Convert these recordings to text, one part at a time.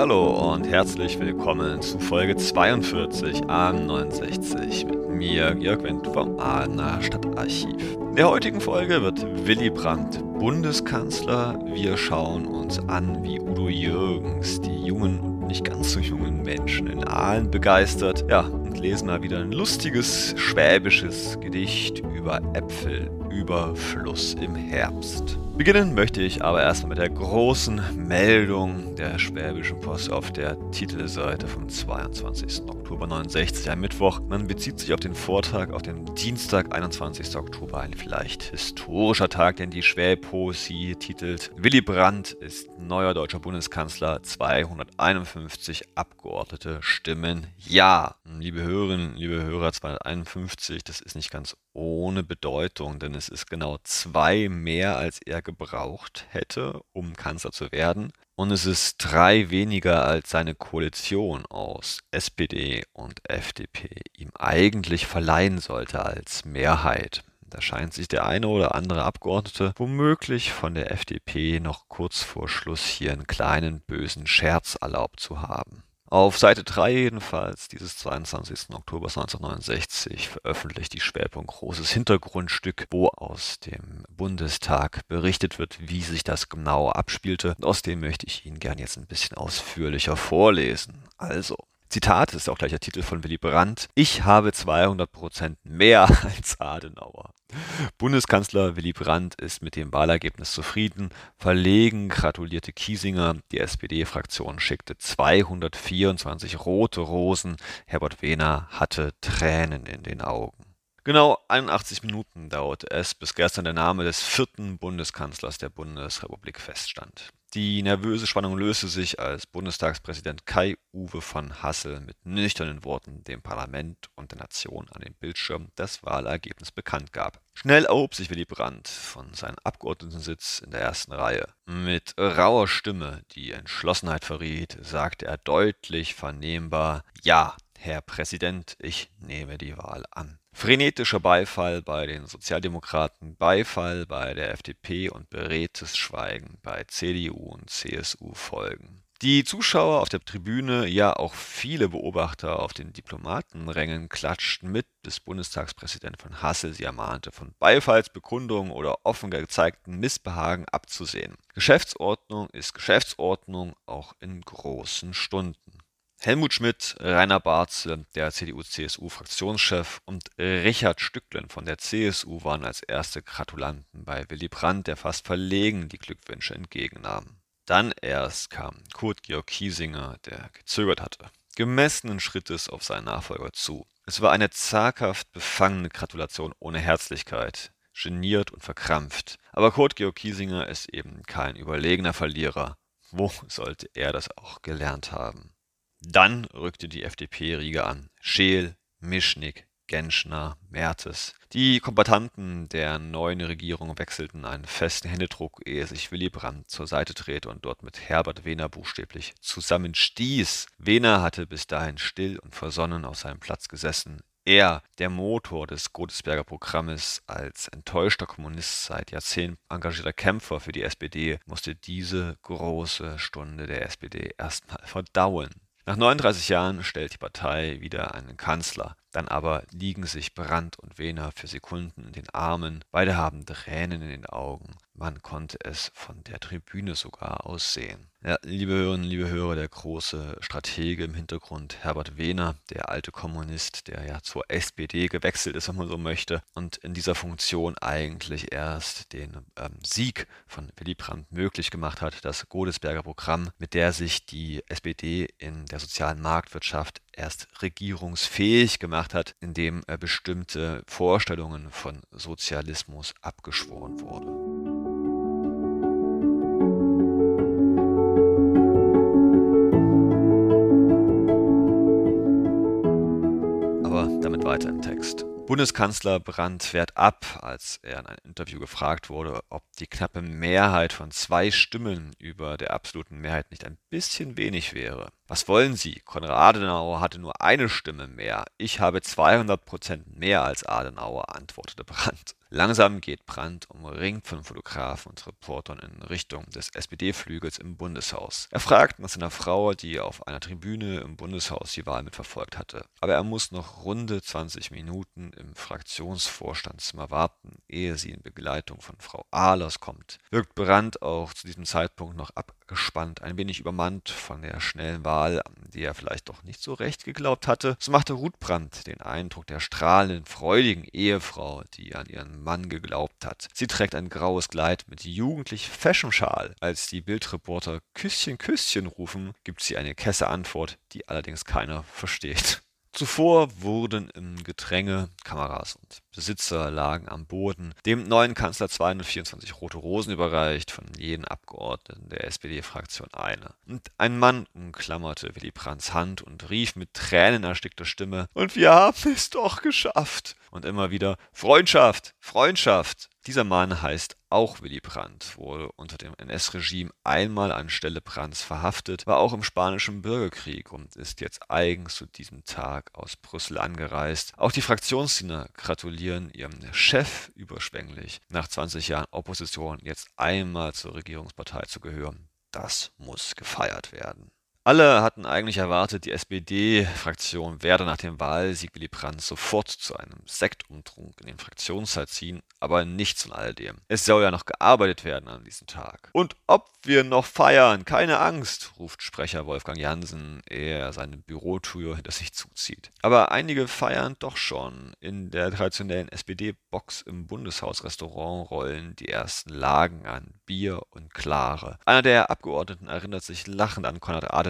Hallo und herzlich willkommen zu Folge 42 am 69 mit mir, Jörg Wendt vom Aachener Stadtarchiv. In der heutigen Folge wird Willy Brandt Bundeskanzler. Wir schauen uns an, wie Udo Jürgens die jungen und nicht ganz so jungen Menschen in Aalen begeistert. Ja, und lesen mal wieder ein lustiges schwäbisches Gedicht über Äpfel, über Fluss im Herbst. Beginnen möchte ich aber erstmal mit der großen Meldung der Schwäbischen Post auf der Titelseite vom 22. Oktober 69, am Mittwoch. Man bezieht sich auf den Vortrag auf den Dienstag, 21. Oktober, ein vielleicht historischer Tag, denn die Schwäbpoesie titelt Willy Brandt ist neuer deutscher Bundeskanzler, 251 Abgeordnete stimmen Ja. Liebe Hörerinnen, liebe Hörer, 251, das ist nicht ganz ohne Bedeutung, denn es ist genau zwei mehr, als er gebraucht hätte, um Kanzler zu werden. Und es ist drei weniger, als seine Koalition aus SPD und FDP ihm eigentlich verleihen sollte als Mehrheit. Da scheint sich der eine oder andere Abgeordnete womöglich von der FDP noch kurz vor Schluss hier einen kleinen bösen Scherz erlaubt zu haben. Auf Seite 3 jedenfalls dieses 22. Oktober 1969 veröffentlicht die Schwerpunkt großes Hintergrundstück, wo aus dem Bundestag berichtet wird, wie sich das genau abspielte. Aus dem möchte ich Ihnen gern jetzt ein bisschen ausführlicher vorlesen. Also, Zitat ist auch gleich der Titel von Willy Brandt. Ich habe 200 Prozent mehr als Adenauer. Bundeskanzler Willy Brandt ist mit dem Wahlergebnis zufrieden. Verlegen gratulierte Kiesinger. Die SPD-Fraktion schickte 224 rote Rosen. Herbert Wehner hatte Tränen in den Augen. Genau 81 Minuten dauerte es, bis gestern der Name des vierten Bundeskanzlers der Bundesrepublik feststand. Die nervöse Spannung löste sich, als Bundestagspräsident Kai-Uwe von Hassel mit nüchternen Worten dem Parlament und der Nation an dem Bildschirm das Wahlergebnis bekannt gab. Schnell erhob sich Willy Brandt von seinem Abgeordnetensitz in der ersten Reihe. Mit rauer Stimme, die Entschlossenheit verriet, sagte er deutlich vernehmbar Ja, Herr Präsident, ich nehme die Wahl an. Frenetischer Beifall bei den Sozialdemokraten, Beifall bei der FDP und beredtes Schweigen bei CDU und CSU folgen. Die Zuschauer auf der Tribüne, ja auch viele Beobachter auf den Diplomatenrängen klatschten mit, bis Bundestagspräsident von Hassel sie ermahnte, von Beifallsbekundungen oder offen gezeigten Missbehagen abzusehen. Geschäftsordnung ist Geschäftsordnung auch in großen Stunden. Helmut Schmidt, Rainer Barzel, der CDU-CSU-Fraktionschef, und Richard Stücklen von der CSU waren als erste Gratulanten bei Willy Brandt, der fast verlegen die Glückwünsche entgegennahm. Dann erst kam Kurt Georg Kiesinger, der gezögert hatte, gemessenen Schrittes auf seinen Nachfolger zu. Es war eine zaghaft befangene Gratulation ohne Herzlichkeit, geniert und verkrampft. Aber Kurt Georg Kiesinger ist eben kein überlegener Verlierer. Wo sollte er das auch gelernt haben? Dann rückte die FDP-Riege an. Scheel, Mischnick, Genschner, Mertes. Die Kombattanten der neuen Regierung wechselten einen festen Händedruck, ehe sich Willy Brandt zur Seite drehte und dort mit Herbert Wehner buchstäblich zusammenstieß. Wehner hatte bis dahin still und versonnen auf seinem Platz gesessen. Er, der Motor des Godesberger Programmes, als enttäuschter Kommunist seit Jahrzehnten engagierter Kämpfer für die SPD, musste diese große Stunde der SPD erstmal verdauen. Nach 39 Jahren stellt die Partei wieder einen Kanzler. Dann aber liegen sich Brandt und Wehner für Sekunden in den Armen. Beide haben Tränen in den Augen. Man konnte es von der Tribüne sogar aussehen. Ja, liebe Hörerinnen, liebe Hörer, der große Stratege im Hintergrund, Herbert Wehner, der alte Kommunist, der ja zur SPD gewechselt ist, wenn man so möchte, und in dieser Funktion eigentlich erst den ähm, Sieg von Willy Brandt möglich gemacht hat, das Godesberger Programm, mit der sich die SPD in der sozialen Marktwirtschaft erst regierungsfähig gemacht hat, indem äh, bestimmte Vorstellungen von Sozialismus abgeschworen wurde. Weiter im Text. Bundeskanzler Brandt fährt ab, als er in einem Interview gefragt wurde, ob die knappe Mehrheit von zwei Stimmen über der absoluten Mehrheit nicht ein bisschen wenig wäre. Was wollen Sie? Konrad Adenauer hatte nur eine Stimme mehr. Ich habe 200 Prozent mehr als Adenauer, antwortete Brandt. Langsam geht Brandt umringt von Fotografen und Reportern in Richtung des SPD-Flügels im Bundeshaus. Er fragt nach seiner Frau, die auf einer Tribüne im Bundeshaus die Wahl mitverfolgt hatte. Aber er muss noch runde 20 Minuten im Fraktionsvorstandszimmer warten, ehe sie in Begleitung von Frau Ahlers kommt. Wirkt Brandt auch zu diesem Zeitpunkt noch abgespannt, ein wenig übermannt von der schnellen Wahl, an die er vielleicht doch nicht so recht geglaubt hatte. So machte Ruth Brandt den Eindruck der strahlenden, freudigen Ehefrau, die an ihren Mann geglaubt hat. Sie trägt ein graues Kleid mit jugendlich Fashion-Schal. Als die Bildreporter Küsschen, Küsschen rufen, gibt sie eine kesse Antwort, die allerdings keiner versteht. Zuvor wurden im Gedränge Kameras und Besitzer lagen am Boden, dem neuen Kanzler 224 rote Rosen überreicht, von jedem Abgeordneten der SPD-Fraktion eine. Und ein Mann umklammerte Willy Brandts Hand und rief mit tränenerstickter Stimme, und wir haben es doch geschafft. Und immer wieder, Freundschaft, Freundschaft. Dieser Mann heißt auch Willy Brandt, wurde unter dem NS-Regime einmal anstelle Brandts verhaftet, war auch im Spanischen Bürgerkrieg und ist jetzt eigens zu diesem Tag aus Brüssel angereist. Auch die Fraktionsdiener gratulieren ihrem Chef überschwänglich, nach 20 Jahren Opposition jetzt einmal zur Regierungspartei zu gehören. Das muss gefeiert werden. Alle hatten eigentlich erwartet, die SPD-Fraktion werde nach dem Wahlsieg Willy Brandt sofort zu einem Sektumtrunk in den Fraktionssaal ziehen, aber nichts von all dem. Es soll ja noch gearbeitet werden an diesem Tag. Und ob wir noch feiern, keine Angst, ruft Sprecher Wolfgang Jansen, ehe er seine Bürotür hinter sich zuzieht. Aber einige feiern doch schon. In der traditionellen SPD-Box im Bundeshausrestaurant rollen die ersten Lagen an Bier und Klare. Einer der Abgeordneten erinnert sich lachend an Konrad Adenauer.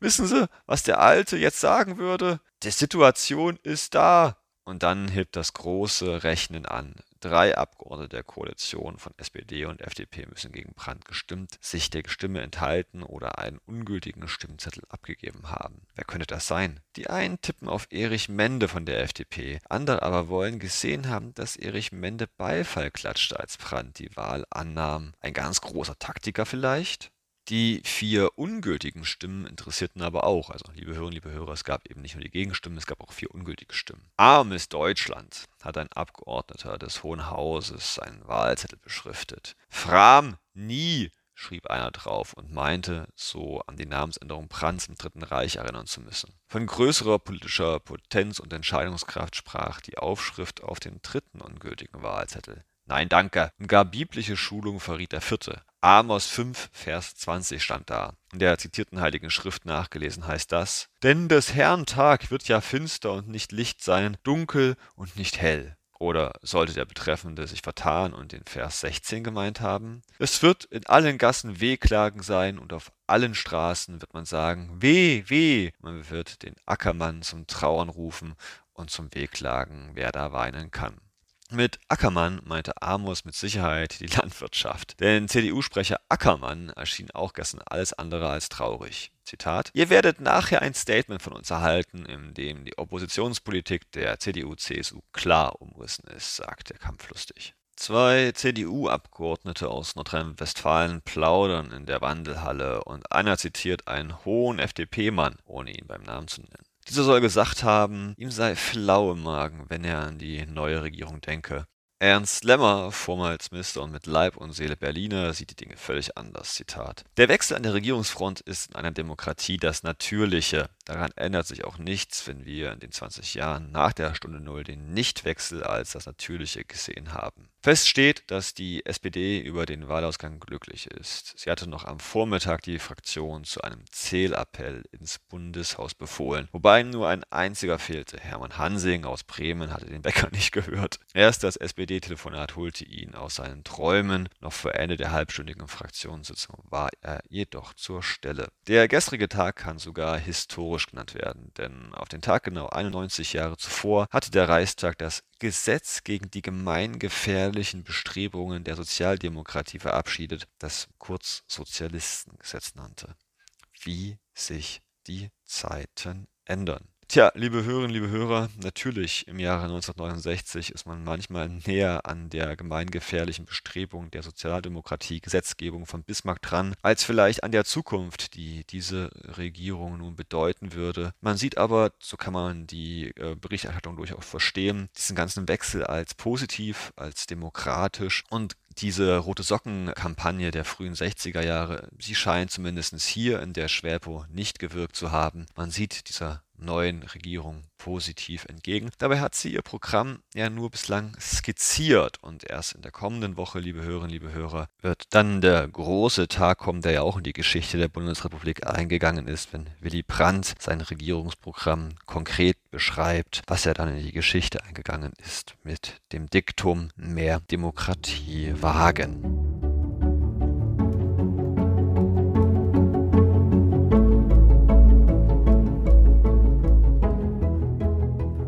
Wissen Sie, was der Alte jetzt sagen würde? Die Situation ist da. Und dann hebt das große Rechnen an. Drei Abgeordnete der Koalition von SPD und FDP müssen gegen Brandt gestimmt, sich der Stimme enthalten oder einen ungültigen Stimmzettel abgegeben haben. Wer könnte das sein? Die einen tippen auf Erich Mende von der FDP, andere aber wollen gesehen haben, dass Erich Mende Beifall klatschte, als Brandt die Wahl annahm. Ein ganz großer Taktiker vielleicht? Die vier ungültigen Stimmen interessierten aber auch. Also, liebe Hörerinnen, liebe Hörer, es gab eben nicht nur die Gegenstimmen, es gab auch vier ungültige Stimmen. Armes Deutschland, hat ein Abgeordneter des Hohen Hauses seinen Wahlzettel beschriftet. Fram, nie, schrieb einer drauf und meinte, so an die Namensänderung Brandts im Dritten Reich erinnern zu müssen. Von größerer politischer Potenz und Entscheidungskraft sprach die Aufschrift auf dem dritten ungültigen Wahlzettel. Nein, danke. Und gar biblische Schulung verriet der vierte. Amos 5, Vers 20 stand da. In der zitierten Heiligen Schrift nachgelesen heißt das, Denn des Herrn Tag wird ja finster und nicht Licht sein, dunkel und nicht hell. Oder sollte der Betreffende sich vertan und den Vers 16 gemeint haben? Es wird in allen Gassen Wehklagen sein und auf allen Straßen wird man sagen, weh, weh. Man wird den Ackermann zum Trauern rufen und zum Wehklagen, wer da weinen kann. Mit Ackermann meinte Amos mit Sicherheit die Landwirtschaft. Denn CDU-Sprecher Ackermann erschien auch gestern alles andere als traurig. Zitat: Ihr werdet nachher ein Statement von uns erhalten, in dem die Oppositionspolitik der CDU-CSU klar umrissen ist, sagt er kampflustig. Zwei CDU-Abgeordnete aus Nordrhein-Westfalen plaudern in der Wandelhalle und einer zitiert einen hohen FDP-Mann, ohne ihn beim Namen zu nennen. Dieser soll gesagt haben, ihm sei flau im Magen, wenn er an die neue Regierung denke. Ernst Lemmer, vormals Minister und mit Leib und Seele Berliner, sieht die Dinge völlig anders. Zitat. Der Wechsel an der Regierungsfront ist in einer Demokratie das Natürliche. Daran ändert sich auch nichts, wenn wir in den 20 Jahren nach der Stunde Null den Nichtwechsel als das Natürliche gesehen haben. Fest steht, dass die SPD über den Wahlausgang glücklich ist. Sie hatte noch am Vormittag die Fraktion zu einem Zählappell ins Bundeshaus befohlen, wobei nur ein einziger fehlte. Hermann Hansing aus Bremen hatte den Bäcker nicht gehört. Erst das SPD-Telefonat holte ihn aus seinen Träumen. Noch vor Ende der halbstündigen Fraktionssitzung war er jedoch zur Stelle. Der gestrige Tag kann sogar historisch genannt werden, denn auf den Tag genau 91 Jahre zuvor hatte der Reichstag das Gesetz gegen die gemeingefährlichen Bestrebungen der Sozialdemokratie verabschiedet, das kurz Sozialistengesetz nannte. Wie sich die Zeiten ändern. Tja, liebe Hörerinnen, liebe Hörer, natürlich im Jahre 1969 ist man manchmal näher an der gemeingefährlichen Bestrebung der Sozialdemokratie, Gesetzgebung von Bismarck dran, als vielleicht an der Zukunft, die diese Regierung nun bedeuten würde. Man sieht aber, so kann man die äh, Berichterstattung durchaus verstehen, diesen ganzen Wechsel als positiv, als demokratisch und diese Rote Socken-Kampagne der frühen 60er Jahre, sie scheint zumindest hier in der Schwerpo nicht gewirkt zu haben. Man sieht dieser neuen Regierung positiv entgegen. Dabei hat sie ihr Programm ja nur bislang skizziert und erst in der kommenden Woche, liebe Hörerinnen, liebe Hörer, wird dann der große Tag kommen, der ja auch in die Geschichte der Bundesrepublik eingegangen ist, wenn Willy Brandt sein Regierungsprogramm konkret beschreibt, was er dann in die Geschichte eingegangen ist mit dem Diktum mehr Demokratie wagen.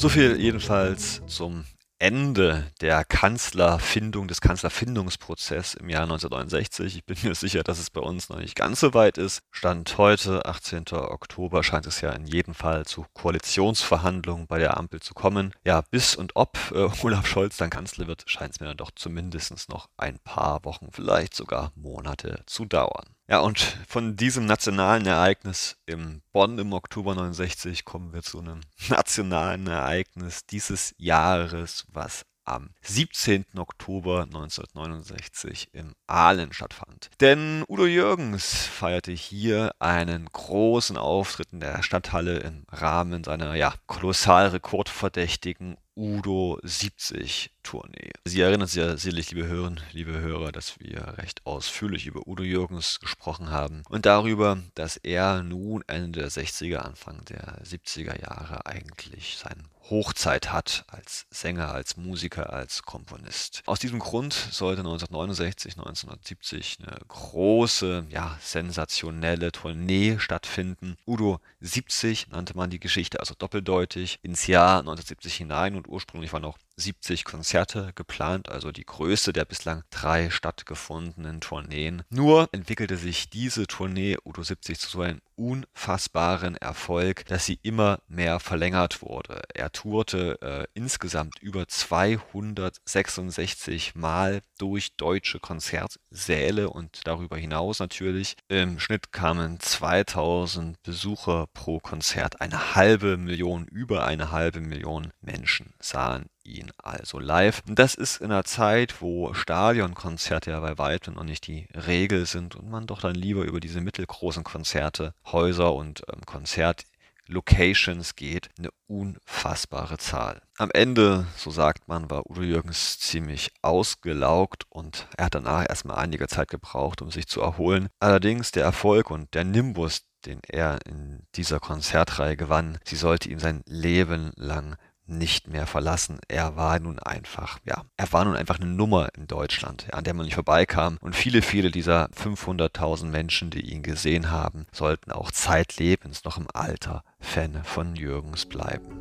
So viel jedenfalls zum Ende der Kanzlerfindung, des Kanzlerfindungsprozesses im Jahr 1969. Ich bin mir sicher, dass es bei uns noch nicht ganz so weit ist. Stand heute, 18. Oktober, scheint es ja in jedem Fall zu Koalitionsverhandlungen bei der Ampel zu kommen. Ja, bis und ob äh, Olaf Scholz dann Kanzler wird, scheint es mir dann doch zumindest noch ein paar Wochen, vielleicht sogar Monate zu dauern. Ja, und von diesem nationalen Ereignis im Bonn im Oktober 69 kommen wir zu einem nationalen Ereignis dieses Jahres, was am 17. Oktober 1969 im Aalen stattfand. Denn Udo Jürgens feierte hier einen großen Auftritt in der Stadthalle im Rahmen seiner ja, kolossal rekordverdächtigen Udo 70 Tournee. Sie erinnern sich ja sicherlich, liebe Hörerinnen, liebe Hörer, dass wir recht ausführlich über Udo Jürgens gesprochen haben und darüber, dass er nun Ende der 60er, Anfang der 70er Jahre eigentlich sein Hochzeit hat als Sänger, als Musiker, als Komponist. Aus diesem Grund sollte 1969, 1970 eine große, ja, sensationelle Tournee stattfinden. Udo 70 nannte man die Geschichte also doppeldeutig ins Jahr 1970 hinein und ursprünglich waren noch 70 Konzerte geplant, also die größte der bislang drei stattgefundenen Tourneen. Nur entwickelte sich diese Tournee Udo 70 zu so einem unfassbaren Erfolg, dass sie immer mehr verlängert wurde. Er tourte äh, insgesamt über 266 Mal durch deutsche Konzertsäle und darüber hinaus natürlich. Im Schnitt kamen 2000 Besucher pro Konzert. Eine halbe Million, über eine halbe Million Menschen sahen ihn also live. Das ist in einer Zeit, wo Stadionkonzerte ja bei weitem noch nicht die Regel sind und man doch dann lieber über diese mittelgroßen Konzerte, Häuser und ähm, Konzertlocations geht, eine unfassbare Zahl. Am Ende, so sagt man, war Udo Jürgens ziemlich ausgelaugt und er hat danach erstmal einige Zeit gebraucht, um sich zu erholen. Allerdings der Erfolg und der Nimbus, den er in dieser Konzertreihe gewann, sie sollte ihm sein Leben lang nicht mehr verlassen. Er war nun einfach, ja, er war nun einfach eine Nummer in Deutschland, an der man nicht vorbeikam. Und viele, viele dieser 500.000 Menschen, die ihn gesehen haben, sollten auch zeitlebens noch im Alter Fan von Jürgens bleiben.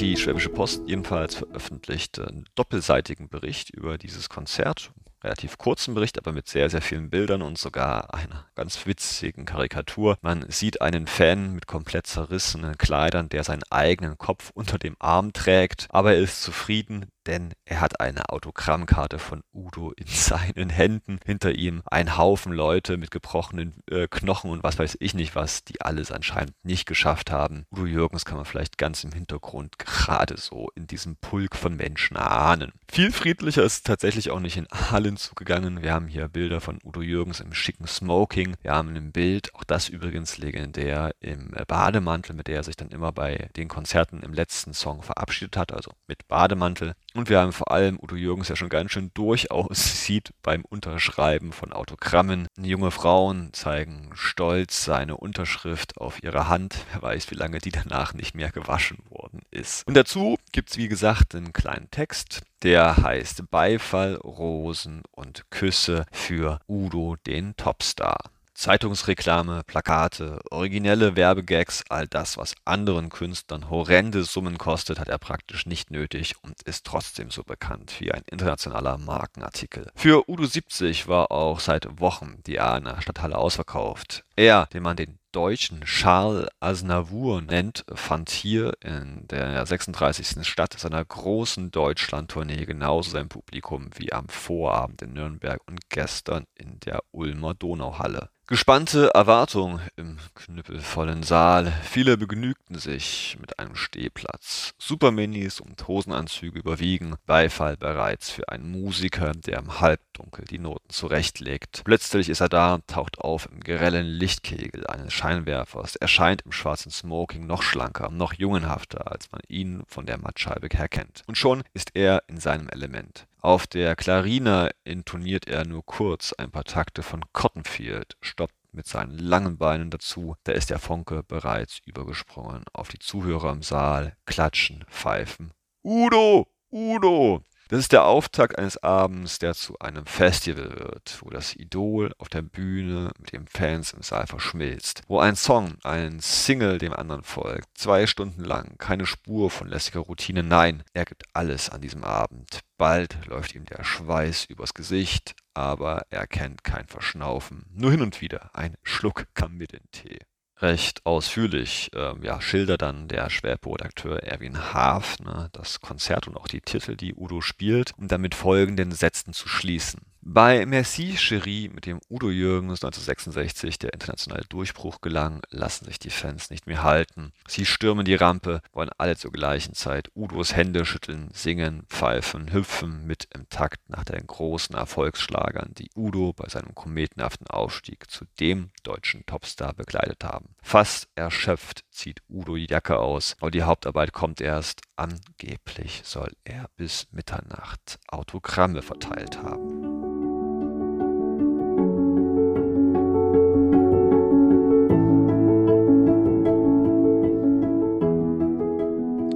Die Schwäbische Post jedenfalls veröffentlichte einen doppelseitigen Bericht über dieses Konzert relativ kurzen Bericht, aber mit sehr, sehr vielen Bildern und sogar einer ganz witzigen Karikatur. Man sieht einen Fan mit komplett zerrissenen Kleidern, der seinen eigenen Kopf unter dem Arm trägt, aber er ist zufrieden, denn er hat eine Autogrammkarte von Udo in seinen Händen. Hinter ihm ein Haufen Leute mit gebrochenen äh, Knochen und was weiß ich nicht was, die alles anscheinend nicht geschafft haben. Udo Jürgens kann man vielleicht ganz im Hintergrund gerade so in diesem Pulk von Menschen ahnen. Viel friedlicher ist tatsächlich auch nicht in Aalen zugegangen. Wir haben hier Bilder von Udo Jürgens im schicken Smoking. Wir haben ein Bild, auch das übrigens legendär, im Bademantel, mit der er sich dann immer bei den Konzerten im letzten Song verabschiedet hat, also mit Bademantel. Und wir haben vor allem Udo Jürgens ja schon ganz schön durchaus sieht beim Unterschreiben von Autogrammen. Junge Frauen zeigen stolz seine Unterschrift auf ihre Hand. Wer weiß, wie lange die danach nicht mehr gewaschen worden ist. Und dazu gibt es, wie gesagt, einen kleinen Text, der heißt Beifall, Rosen und Küsse für Udo den Topstar. Zeitungsreklame, Plakate, originelle Werbegags, all das, was anderen Künstlern horrende Summen kostet, hat er praktisch nicht nötig und ist trotzdem so bekannt wie ein internationaler Markenartikel. Für Udo 70 war auch seit Wochen die Aachener Stadthalle ausverkauft. Er, den man den Deutschen Charles Aznavour nennt, fand hier in der 36. Stadt seiner großen Deutschlandtournee genauso sein Publikum wie am Vorabend in Nürnberg und gestern in der Ulmer Donauhalle. Gespannte Erwartung im knüppelvollen Saal. Viele begnügten sich mit einem Stehplatz. Superminis und Hosenanzüge überwiegen. Beifall bereits für einen Musiker, der im Halbdunkel die Noten zurechtlegt. Plötzlich ist er da, taucht auf im grellen Lichtkegel eines Scheinwerfers, erscheint im schwarzen Smoking noch schlanker, noch jungenhafter, als man ihn von der Mattscheibe her kennt. Und schon ist er in seinem Element. Auf der Clarina intoniert er nur kurz ein paar Takte von Cottonfield, stoppt mit seinen langen Beinen dazu, da ist der Funke bereits übergesprungen. Auf die Zuhörer im Saal klatschen, pfeifen. Udo! Udo! Das ist der Auftakt eines Abends, der zu einem Festival wird, wo das Idol auf der Bühne mit den Fans im Saal verschmilzt, wo ein Song, ein Single dem anderen folgt, zwei Stunden lang, keine Spur von lässiger Routine, nein, er gibt alles an diesem Abend. Bald läuft ihm der Schweiß übers Gesicht, aber er kennt kein Verschnaufen, nur hin und wieder ein Schluck Kamillentee recht ausführlich ähm, ja, schildert dann der Schwerpunktredakteur Erwin Haaf ne, das Konzert und auch die Titel, die Udo spielt, um dann mit folgenden Sätzen zu schließen. Bei Merci Cherie, mit dem Udo Jürgens 1966 der internationale Durchbruch gelang, lassen sich die Fans nicht mehr halten. Sie stürmen die Rampe, wollen alle zur gleichen Zeit Udos Hände schütteln, singen, pfeifen, hüpfen mit im Takt nach den großen Erfolgsschlagern, die Udo bei seinem kometenhaften Aufstieg zu dem deutschen Topstar begleitet haben. Fast erschöpft zieht Udo die Jacke aus, aber die Hauptarbeit kommt erst. Angeblich soll er bis Mitternacht Autogramme verteilt haben.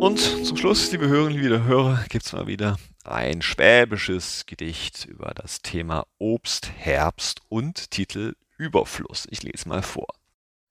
Und zum Schluss, liebe Hörerinnen, liebe Hörer, gibt es mal wieder ein schwäbisches Gedicht über das Thema Obst, Herbst und Titel Überfluss. Ich lese mal vor.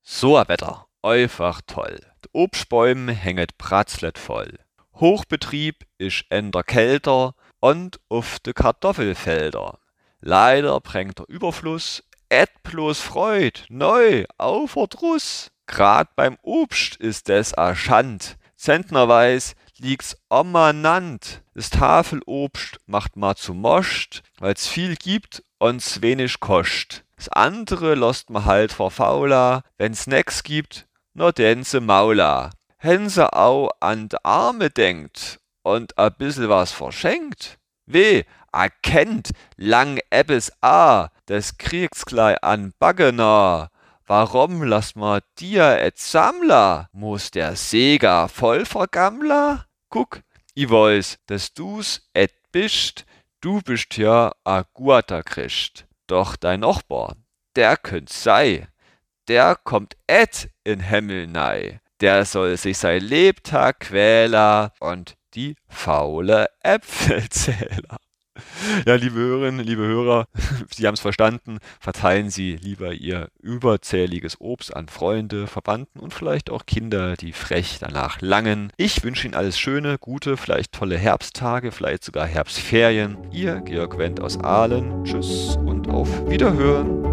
So ein Wetter, einfach toll. Die Obstbäume hänget pratzlet voll. Hochbetrieb isch ender kälter und auf de Kartoffelfelder. Leider bringt der Überfluss et bloß Freud, neu, auf Verdruss. Grad beim Obst ist es erschand, Zentnerweis liegt's ommanant. Das Tafelobst macht ma zu moscht, weil's viel gibt und's wenig koscht. Das andere lost ma halt vor Faula, wenn's nix gibt, nur dense Maula. Hense au an d Arme denkt und a bissel was verschenkt. Weh, erkennt lang ebbes a, des kriegt's gleich an Baggener. Warum lass ma dir et Sammler? Muss der Seger voll vergammler? Guck, i weiß, dass du's et bist, du bist ja a guter Christ. Doch dein Nachbar, der könnt's sei, der kommt et in Himmel nei. Der soll sich sein Lebtag quäler und die faule Äpfelzähler. Ja, liebe Hörerinnen, liebe Hörer, Sie haben es verstanden. Verteilen Sie lieber Ihr überzähliges Obst an Freunde, Verwandten und vielleicht auch Kinder, die frech danach langen. Ich wünsche Ihnen alles Schöne, gute, vielleicht tolle Herbsttage, vielleicht sogar Herbstferien. Ihr Georg Wendt aus Aalen. Tschüss und auf Wiederhören.